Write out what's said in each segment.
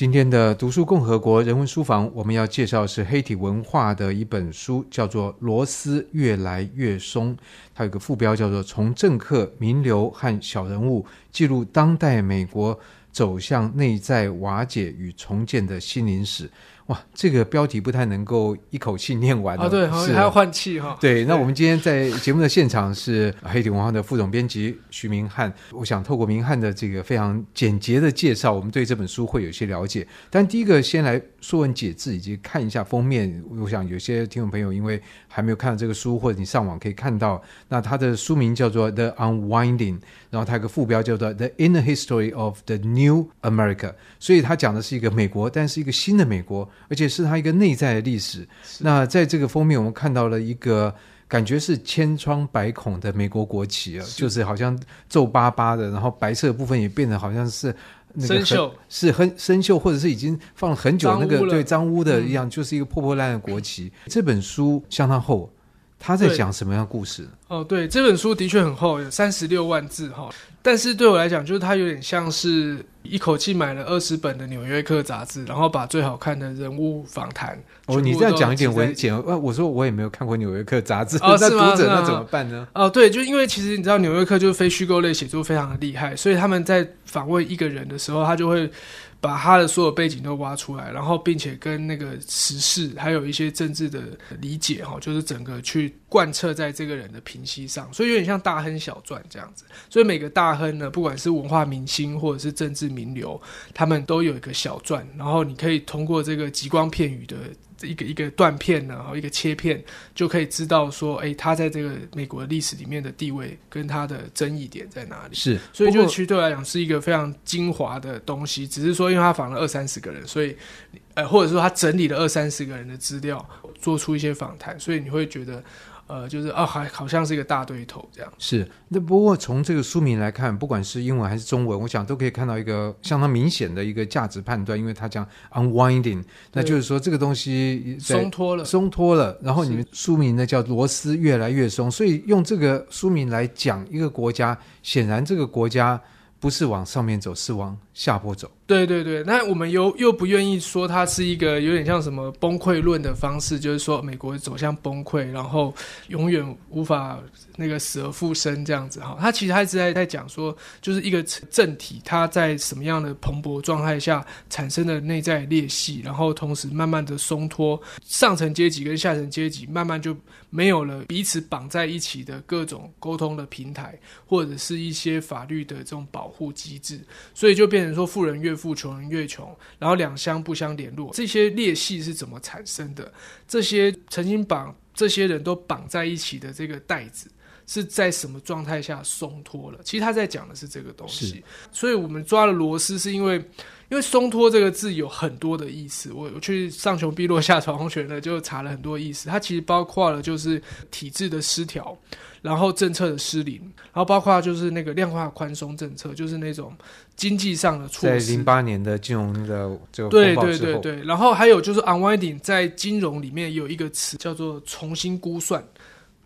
今天的读书共和国人文书房，我们要介绍是黑体文化的一本书，叫做《螺丝越来越松》。它有个副标叫做《从政客、名流和小人物记录当代美国走向内在瓦解与重建的心灵史》。哇，这个标题不太能够一口气念完啊！对，还要换气哈。对，那我们今天在节目的现场是黑体文化的副总编辑徐明翰。我想透过明翰的这个非常简洁的介绍，我们对这本书会有一些了解。但第一个，先来说文解字以及看一下封面。我想有些听众朋友因为还没有看到这个书，或者你上网可以看到，那它的书名叫做《The Unwinding》，然后它有个副标叫做《The Inner History of the New America》，所以它讲的是一个美国，但是一个新的美国。而且是它一个内在的历史。那在这个封面，我们看到了一个感觉是千疮百孔的美国国旗啊，就是好像皱巴巴的，然后白色的部分也变得好像是那个生锈，是很生锈，或者是已经放了很久那个对脏污的一样，就是一个破破烂烂的国旗。嗯。这本书相当厚，它在讲什么样的故事？哦，对，这本书的确很厚，有三十六万字哈。但是对我来讲，就是它有点像是一口气买了二十本的《纽约客》杂志，然后把最好看的人物访谈。哦，你这样讲一点文简，我说我也没有看过《纽约客》杂志，哦、那读者那怎么办呢？哦，对，就因为其实你知道，《纽约客》就是非虚构类写作非常的厉害，所以他们在访问一个人的时候，他就会。把他的所有背景都挖出来，然后并且跟那个时事还有一些政治的理解哈，就是整个去贯彻在这个人的评析上，所以有点像大亨小传这样子。所以每个大亨呢，不管是文化明星或者是政治名流，他们都有一个小传，然后你可以通过这个极光片语的。一个一个断片呢，然后一个切片，就可以知道说，哎，他在这个美国历史里面的地位跟他的争议点在哪里？是，所以就其实对我来讲是一个非常精华的东西。只是说，因为他访了二三十个人，所以，呃，或者说他整理了二三十个人的资料，做出一些访谈，所以你会觉得。呃，就是啊，还好像是一个大对头这样。是，那不过从这个书名来看，不管是英文还是中文，我想都可以看到一个相当明显的一个价值判断，因为他讲 unwinding，那就是说这个东西松脱了，松脱了。然后你们书名呢叫螺丝越来越松，所以用这个书名来讲一个国家，显然这个国家不是往上面走，是往下坡走。对对对，那我们又又不愿意说它是一个有点像什么崩溃论的方式，就是说美国走向崩溃，然后永远无法那个死而复生这样子哈。他其实还是在在讲说，就是一个政体它在什么样的蓬勃状态下产生的内在裂隙，然后同时慢慢的松脱，上层阶级跟下层阶级慢慢就没有了彼此绑在一起的各种沟通的平台，或者是一些法律的这种保护机制，所以就变成说富人越富穷人越穷，然后两相不相联络，这些裂隙是怎么产生的？这些曾经绑这些人都绑在一起的这个带子是在什么状态下松脱了？其实他在讲的是这个东西。所以我们抓了螺丝，是因为因为松脱这个字有很多的意思。我我去上穷碧落下闯红泉了，就查了很多意思。它其实包括了就是体制的失调。然后政策的失灵，然后包括就是那个量化宽松政策，就是那种经济上的措施。在零八年的金融的这个对对对对，然后还有就是 unwinding，在金融里面有一个词叫做重新估算。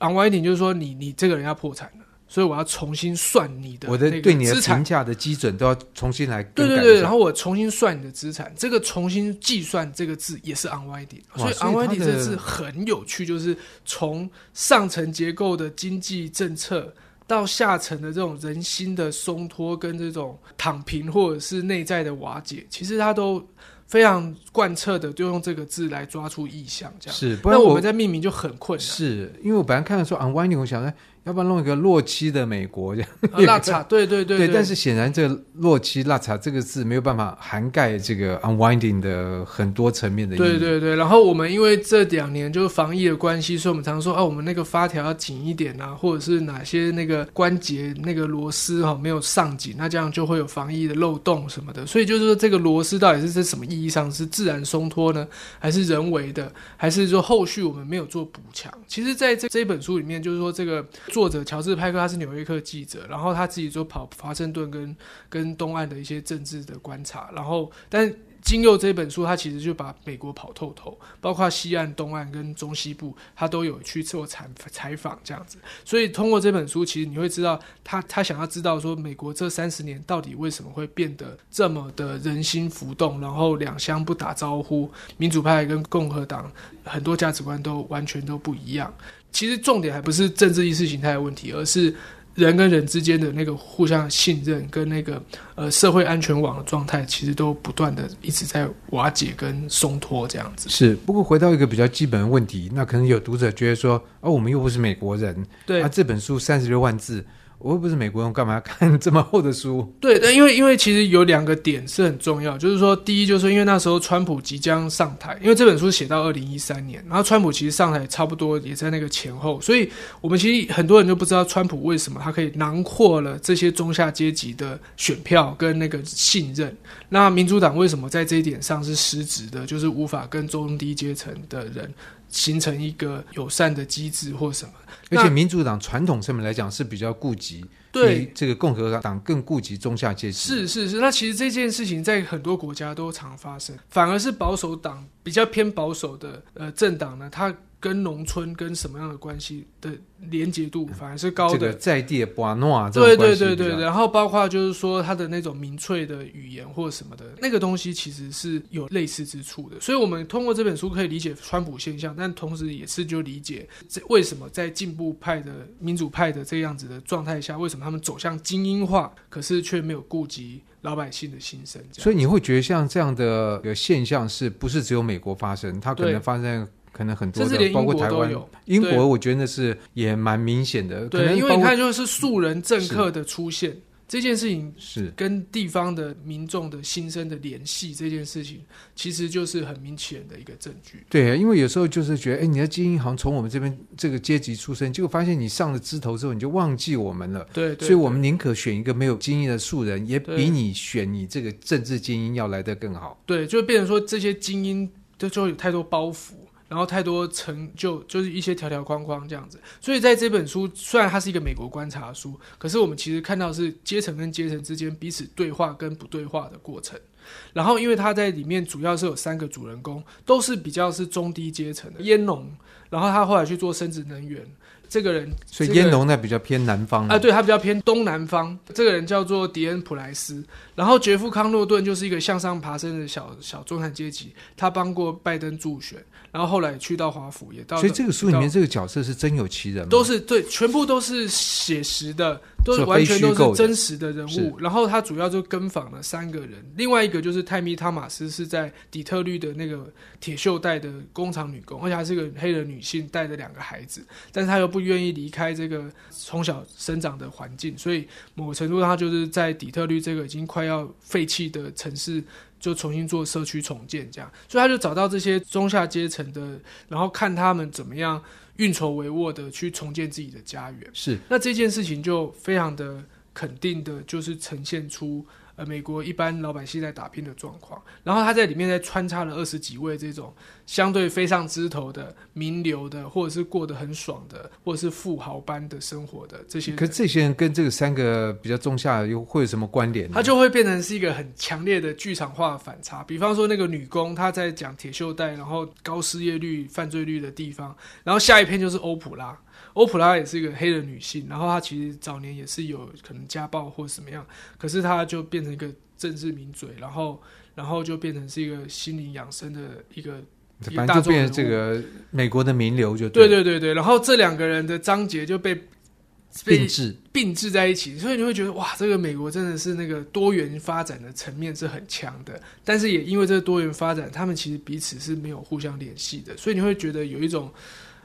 unwinding 就是说你你这个人要破产了。所以我要重新算你的，我的对你的评价的基准都要重新来。对对对，然后我重新算你的资产，这个重新计算这个字也是 unwinding，所以 unwinding 这个字很有趣，就是从上层结构的经济政策到下层的这种人心的松脱跟这种躺平或者是内在的瓦解，其实它都非常贯彻的，就用这个字来抓出意象，这样是。不然我们在命名就很困难。是因为我本来看的时候 unwinding，我想说。要不然弄一个洛基的美国这样，拉碴，对对对对，但是显然这个洛基拉碴这个字没有办法涵盖这个 unwinding 的很多层面的意义。对对对，然后我们因为这两年就是防疫的关系，所以我们常说啊，我们那个发条要紧一点啊，或者是哪些那个关节那个螺丝哈没有上紧，那这样就会有防疫的漏洞什么的。所以就是说，这个螺丝到底是在什么意义上是自然松脱呢，还是人为的，还是说后续我们没有做补强？其实在这这本书里面，就是说这个。作者乔治派克他是纽约客记者，然后他自己就跑华盛顿跟跟东岸的一些政治的观察，然后但金佑这本书，他其实就把美国跑透透，包括西岸、东岸跟中西部，他都有去做采采访这样子。所以通过这本书，其实你会知道他他想要知道说，美国这三十年到底为什么会变得这么的人心浮动，然后两相不打招呼，民主派跟共和党很多价值观都完全都不一样。其实重点还不是政治意识形态的问题，而是。人跟人之间的那个互相信任跟那个呃社会安全网的状态，其实都不断的一直在瓦解跟松脱这样子。是，不过回到一个比较基本的问题，那可能有读者觉得说，哦，我们又不是美国人，对，啊，这本书三十六万字。我又不是美国人，干嘛要看这么厚的书？对，但因为因为其实有两个点是很重要，就是说，第一就是，因为那时候川普即将上台，因为这本书写到二零一三年，然后川普其实上台差不多也在那个前后，所以我们其实很多人就不知道川普为什么他可以囊括了这些中下阶级的选票跟那个信任，那民主党为什么在这一点上是失职的，就是无法跟中低阶层的人。形成一个友善的机制或什么，而且民主党传统上面来讲是比较顾及，对这个共和党更顾及中下阶级。是是是，那其实这件事情在很多国家都常发生，反而是保守党比较偏保守的呃政党呢，它。跟农村跟什么样的关系的连结度反而是高的，这个在地的巴诺对对对对，然后包括就是说他的那种民粹的语言或什么的那个东西，其实是有类似之处的。所以，我们通过这本书可以理解川普现象，但同时也是就理解这为什么在进步派的民主派的这样子的状态下，为什么他们走向精英化，可是却没有顾及老百姓的心声。所以你会觉得像这样的一个现象，是不是只有美国发生？它可能发生。可能很多的，包括台湾、英国，我觉得是也蛮明显的。对，因为你看，就是素人政客的出现，这件事情是跟地方的民众的心声的联系，这件事情其实就是很明显的一个证据。对，因为有时候就是觉得，哎，你的精英好像从我们这边这个阶级出身，结果发现你上了枝头之后，你就忘记我们了。对，对，所以我们宁可选一个没有精英的素人，也比你选你这个政治精英要来得更好。对，就变成说这些精英就就有太多包袱。然后太多成就，就是一些条条框框这样子。所以在这本书，虽然它是一个美国观察书，可是我们其实看到是阶层跟阶层之间彼此对话跟不对话的过程。然后，因为他在里面主要是有三个主人公，都是比较是中低阶层的烟农，然后他后来去做生殖能源。这个人，所以烟农那比较偏南方啊，对，他比较偏东南方。这个人叫做迪恩普莱斯，然后杰夫康诺顿就是一个向上爬升的小小中产阶级，他帮过拜登助选，然后后来去到华府也到。所以这个书里面这个角色是真有其人吗？都是对，全部都是写实的。都是完全都是真实的人物，然后他主要就跟访了三个人，另外一个就是泰米·汤马斯，是在底特律的那个铁锈带的工厂女工，而且还是个黑人女性，带着两个孩子，但是她又不愿意离开这个从小生长的环境，所以某个程度她就是在底特律这个已经快要废弃的城市，就重新做社区重建，这样，所以他就找到这些中下阶层的，然后看他们怎么样。运筹帷幄的去重建自己的家园，是。那这件事情就非常的肯定的，就是呈现出。呃，美国一般老百姓在打拼的状况，然后他在里面再穿插了二十几位这种相对飞上枝头的名流的，或者是过得很爽的，或者是富豪般的生活的这些。可是这些人跟这个三个比较中下又会有什么关联呢？他就会变成是一个很强烈的剧场化的反差。比方说那个女工，她在讲铁锈带，然后高失业率、犯罪率的地方，然后下一篇就是欧普拉。欧普拉也是一个黑人女性，然后她其实早年也是有可能家暴或什么样，可是她就变成一个政治名嘴，然后然后就变成是一个心灵养生的一个，反正就变成这个美国的名流就对对对对，然后这两个人的章节就被并置。并置在一起，所以你会觉得哇，这个美国真的是那个多元发展的层面是很强的，但是也因为这个多元发展，他们其实彼此是没有互相联系的，所以你会觉得有一种。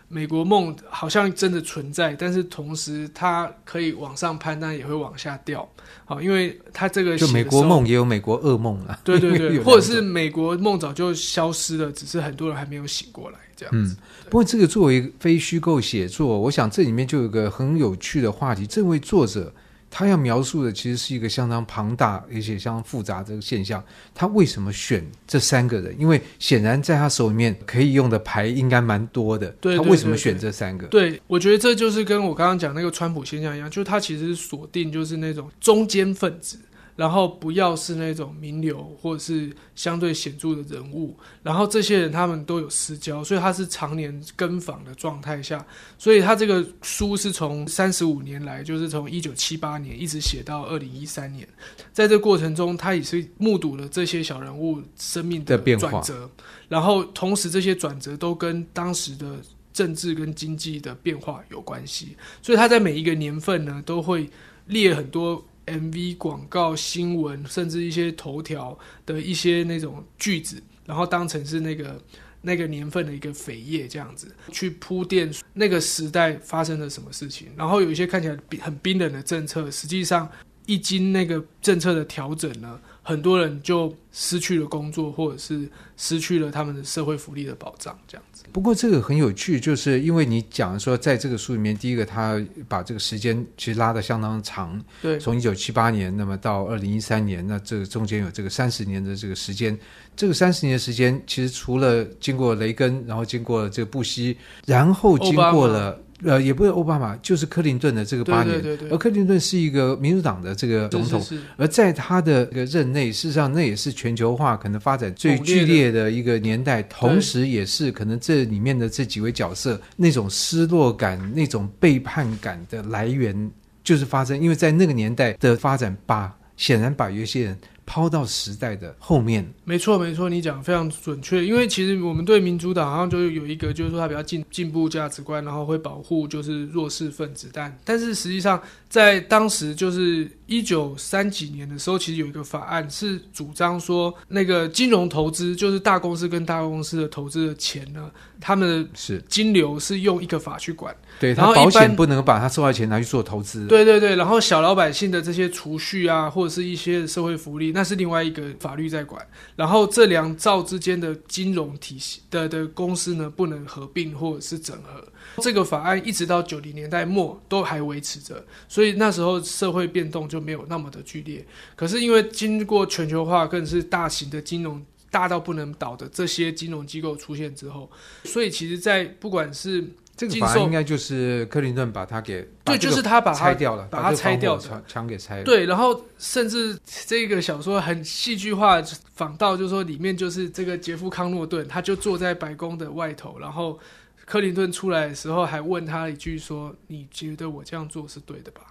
美国梦好像真的存在，但是同时它可以往上攀，但也会往下掉。好，因为它这个就美国梦也有美国噩梦了。对对对，或者是美国梦早就消失了，只是很多人还没有醒过来这样子。嗯，不过这个作为非虚构写作，我想这里面就有一个很有趣的话题。这位作者。他要描述的其实是一个相当庞大而且相当复杂的这个现象。他为什么选这三个人？因为显然在他手里面可以用的牌应该蛮多的。对，对，对，对，他为什么选这三个？对，我觉得这就是跟我刚刚讲那个川普现象一样，就是他其实锁定就是那种中间分子。然后不要是那种名流或者是相对显著的人物，然后这些人他们都有私交，所以他是常年跟访的状态下，所以他这个书是从三十五年来，就是从一九七八年一直写到二零一三年，在这过程中，他也是目睹了这些小人物生命的转折，然后同时这些转折都跟当时的。政治跟经济的变化有关系，所以他在每一个年份呢，都会列很多 MV 广告、新闻，甚至一些头条的一些那种句子，然后当成是那个那个年份的一个扉页，这样子去铺垫那个时代发生了什么事情。然后有一些看起来很冰冷的政策，实际上一经那个政策的调整呢，很多人就失去了工作，或者是失去了他们的社会福利的保障，这样子。不过这个很有趣，就是因为你讲说，在这个书里面，第一个他把这个时间其实拉得相当长，对，从一九七八年，那么到二零一三年，那这个中间有这个三十年的这个时间。这个三十年的时间，其实除了经过雷根，然后经过了这个布希，然后经过了。呃，也不是奥巴马，就是克林顿的这个八年，对对对对，而克林顿是一个民主党的这个总统，是是是，而在他的这个任内，事实上那也是全球化可能发展最剧烈的一个年代，同时也是可能这里面的这几位角色那种失落感、那种背叛感的来源，就是发生，因为在那个年代的发展，把显然把有些人。抛到时代的后面，没错没错，你讲非常准确。因为其实我们对民主党好像就有一个，就是说他比较进进步价值观，然后会保护就是弱势分子。但但是实际上，在当时就是一九三几年的时候，其实有一个法案是主张说，那个金融投资就是大公司跟大公司的投资的钱呢，他们的是金流是用一个法去管。对，然后保险不能把他收到钱拿去做投资。对对对，然后小老百姓的这些储蓄啊，或者是一些社会福利，那是另外一个法律在管。然后这两兆之间的金融体系的的公司呢，不能合并或者是整合。这个法案一直到九零年代末都还维持着，所以那时候社会变动就没有那么的剧烈。可是因为经过全球化，更是大型的金融大到不能倒的这些金融机构出现之后，所以其实，在不管是这个法案应该就是克林顿把它给对，就是他把它拆掉了，把它拆掉，墙墙给拆了。对，然后甚至这个小说很戏剧化，仿到就是说里面就是这个杰夫康诺顿，他就坐在白宫的外头，然后克林顿出来的时候还问他一句说：“你觉得我这样做是对的吧？”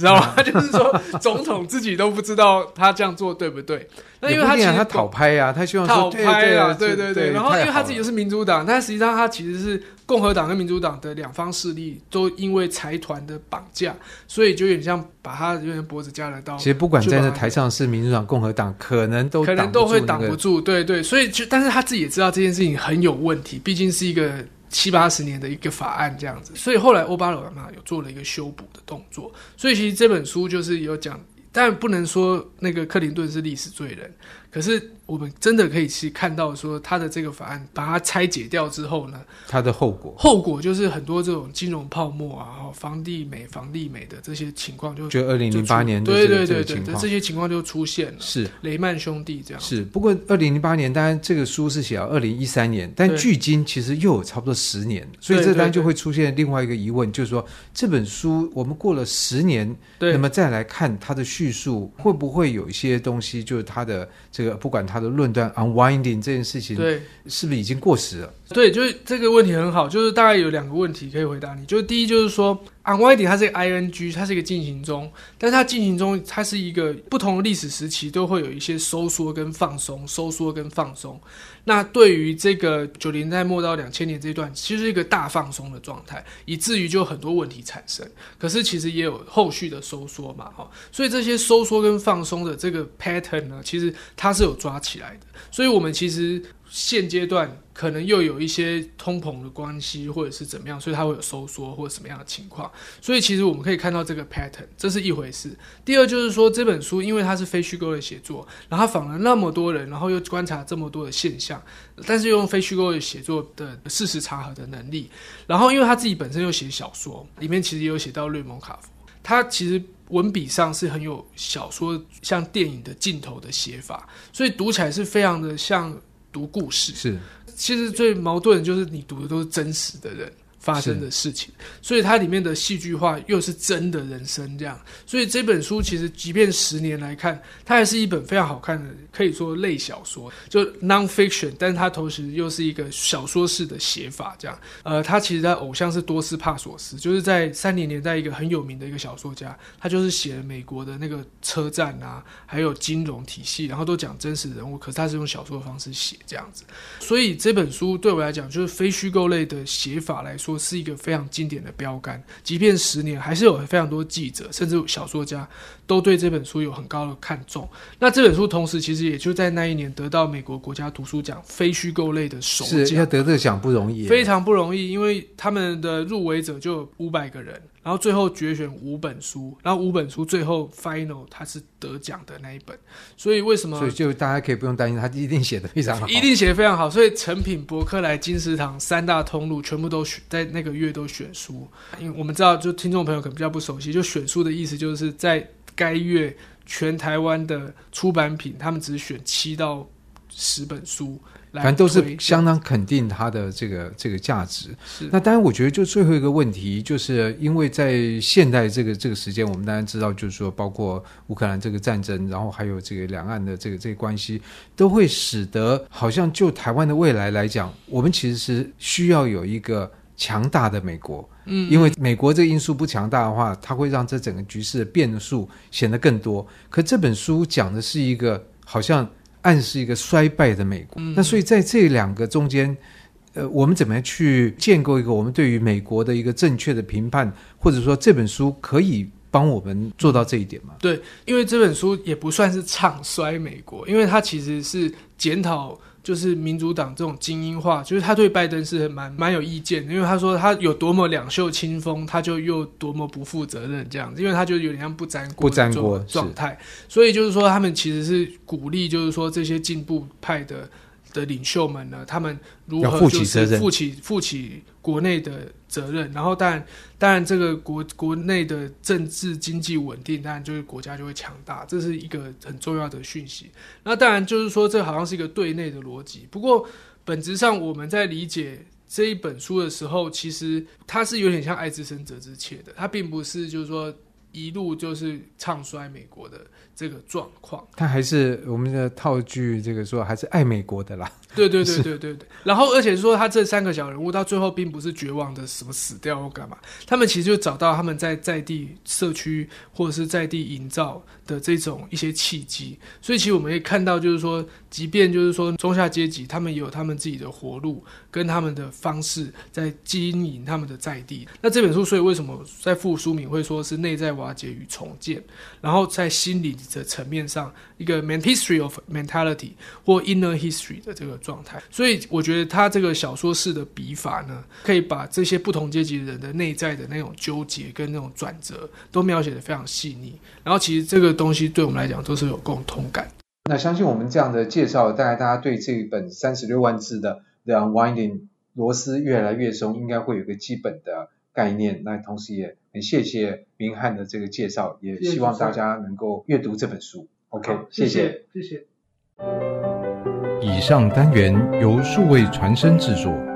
知道吗？就是说，总统自己都不知道他这样做对不对。那因为他其实他讨拍啊，他希望讨拍啊，对对对。然后因为他自己又是民主党，但实际上他其实是共和党跟民主党的两方势力都因为财团的绑架，所以就有点像把他有点脖子夹了刀。其实不管站在那台上是民主党、共和党，可能都可能都会挡不住。对对，所以就但是他自己也知道这件事情很有问题，毕竟是一个。七八十年的一个法案这样子，所以后来欧巴马有做了一个修补的动作，所以其实这本书就是有讲，但不能说那个克林顿是历史罪人，可是。我们真的可以去看到，说他的这个法案把它拆解掉之后呢，它的后果，后果就是很多这种金融泡沫啊，房地美、房地美的这些情况就就二零零八年的对对对对，这些情况就出现了。是雷曼兄弟这样。是不过二零零八年，当然这个书是写到二零一三年，但距今其实又有差不多十年，所以这当然就会出现另外一个疑问，就是说这本书我们过了十年，那么再来看它的叙述，会不会有一些东西，就是它的这个不管他的论断 unwinding 这件事情，对，是不是已经过时了？对，就是这个问题很好，就是大概有两个问题可以回答你。就是第一，就是说，unwired 它是一个 ing，它是一个进行中，但是它进行中，它是一个不同的历史时期都会有一些收缩跟放松，收缩跟放松。那对于这个九零代末到两千年这段，其实是一个大放松的状态，以至于就很多问题产生。可是其实也有后续的收缩嘛，哈。所以这些收缩跟放松的这个 pattern 呢，其实它是有抓起来的。所以我们其实。现阶段可能又有一些通膨的关系，或者是怎么样，所以它会有收缩或者什么样的情况。所以其实我们可以看到这个 pattern，这是一回事。第二就是说，这本书因为它是非虚构的写作，然后访了那么多人，然后又观察这么多的现象，但是用非虚构的写作的事实查核的能力，然后因为他自己本身又写小说，里面其实也有写到瑞蒙卡夫，他其实文笔上是很有小说像电影的镜头的写法，所以读起来是非常的像。读故事是，其实最矛盾的就是你读的都是真实的人发生的事情，所以它里面的戏剧化又是真的人生这样，所以这本书其实即便十年来看，它还是一本非常好看的，可以说类小说，就 non-fiction，但是它同时又是一个小说式的写法这样。呃，他其实他偶像是多斯帕索斯，就是在三零年代一个很有名的一个小说家，他就是写了美国的那个车站啊，还有金融体系，然后都讲真实人物，可是他是用小说的方式写这样子，所以这本书对我来讲就是非虚构类的写法来说。是一个非常经典的标杆，即便十年，还是有非常多记者甚至小说家都对这本书有很高的看重。那这本书同时其实也就在那一年得到美国国家图书奖非虚构类的首奖，是要得这个奖不容易，非常不容易，因为他们的入围者就有五百个人。然后最后决选五本书，然后五本书最后 final 它是得奖的那一本，所以为什么？所以就大家可以不用担心，他一定写的非常好，一定写的非常好。所以成品、博客来、金石堂三大通路全部都选在那个月都选书，因为我们知道，就听众朋友可能比较不熟悉，就选书的意思就是在该月全台湾的出版品，他们只选七到十本书。反正都是相当肯定它的这个这个价值。是。那当然，我觉得就最后一个问题，就是因为在现代这个这个时间，我们当然知道，就是说，包括乌克兰这个战争，然后还有这个两岸的这个这个关系，都会使得好像就台湾的未来来讲，我们其实是需要有一个强大的美国。嗯。因为美国这个因素不强大的话，它会让这整个局势的变数显得更多。可这本书讲的是一个好像。暗示一个衰败的美国，嗯、那所以在这两个中间，呃，我们怎么样去建构一个我们对于美国的一个正确的评判，或者说这本书可以帮我们做到这一点吗？对，因为这本书也不算是唱衰美国，因为它其实是检讨。就是民主党这种精英化，就是他对拜登是蛮蛮有意见的，因为他说他有多么两袖清风，他就又多么不负责任这样子，因为他就有点像不沾锅不沾锅状态，所以就是说他们其实是鼓励，就是说这些进步派的的领袖们呢，他们如何就是负起负起国内的责任，然后当然当然这个国国内的政治经济稳定，当然就是国家就会强大，这是一个很重要的讯息。那当然就是说这好像是一个对内的逻辑，不过本质上我们在理解这一本书的时候，其实它是有点像爱之深责之切的，它并不是就是说一路就是唱衰美国的。这个状况，它还是我们的套句，这个说还是爱美国的啦。对对对 对对对。然后，而且说他这三个小人物到最后并不是绝望的什么死掉或干嘛，他们其实就找到他们在在地社区或者是在地营造的这种一些契机。所以，其实我们可以看到，就是说，即便就是说中下阶级，他们也有他们自己的活路跟他们的方式在经营他们的在地。那这本书，所以为什么在副书名会说是内在瓦解与重建？然后在心理。的层面上，一个 man history of mentality 或 inner history 的这个状态，所以我觉得他这个小说式的笔法呢，可以把这些不同阶级的人的内在的那种纠结跟那种转折都描写的非常细腻。然后，其实这个东西对我们来讲都是有共同感。那相信我们这样的介绍，大概大家对这一本三十六万字的 The Unwinding 螺丝越来越松，应该会有个基本的概念。那同时也。很谢谢明翰的这个介绍，也希望大家能够阅读这本书。OK，谢谢，谢谢。以上单元由数位传声制作。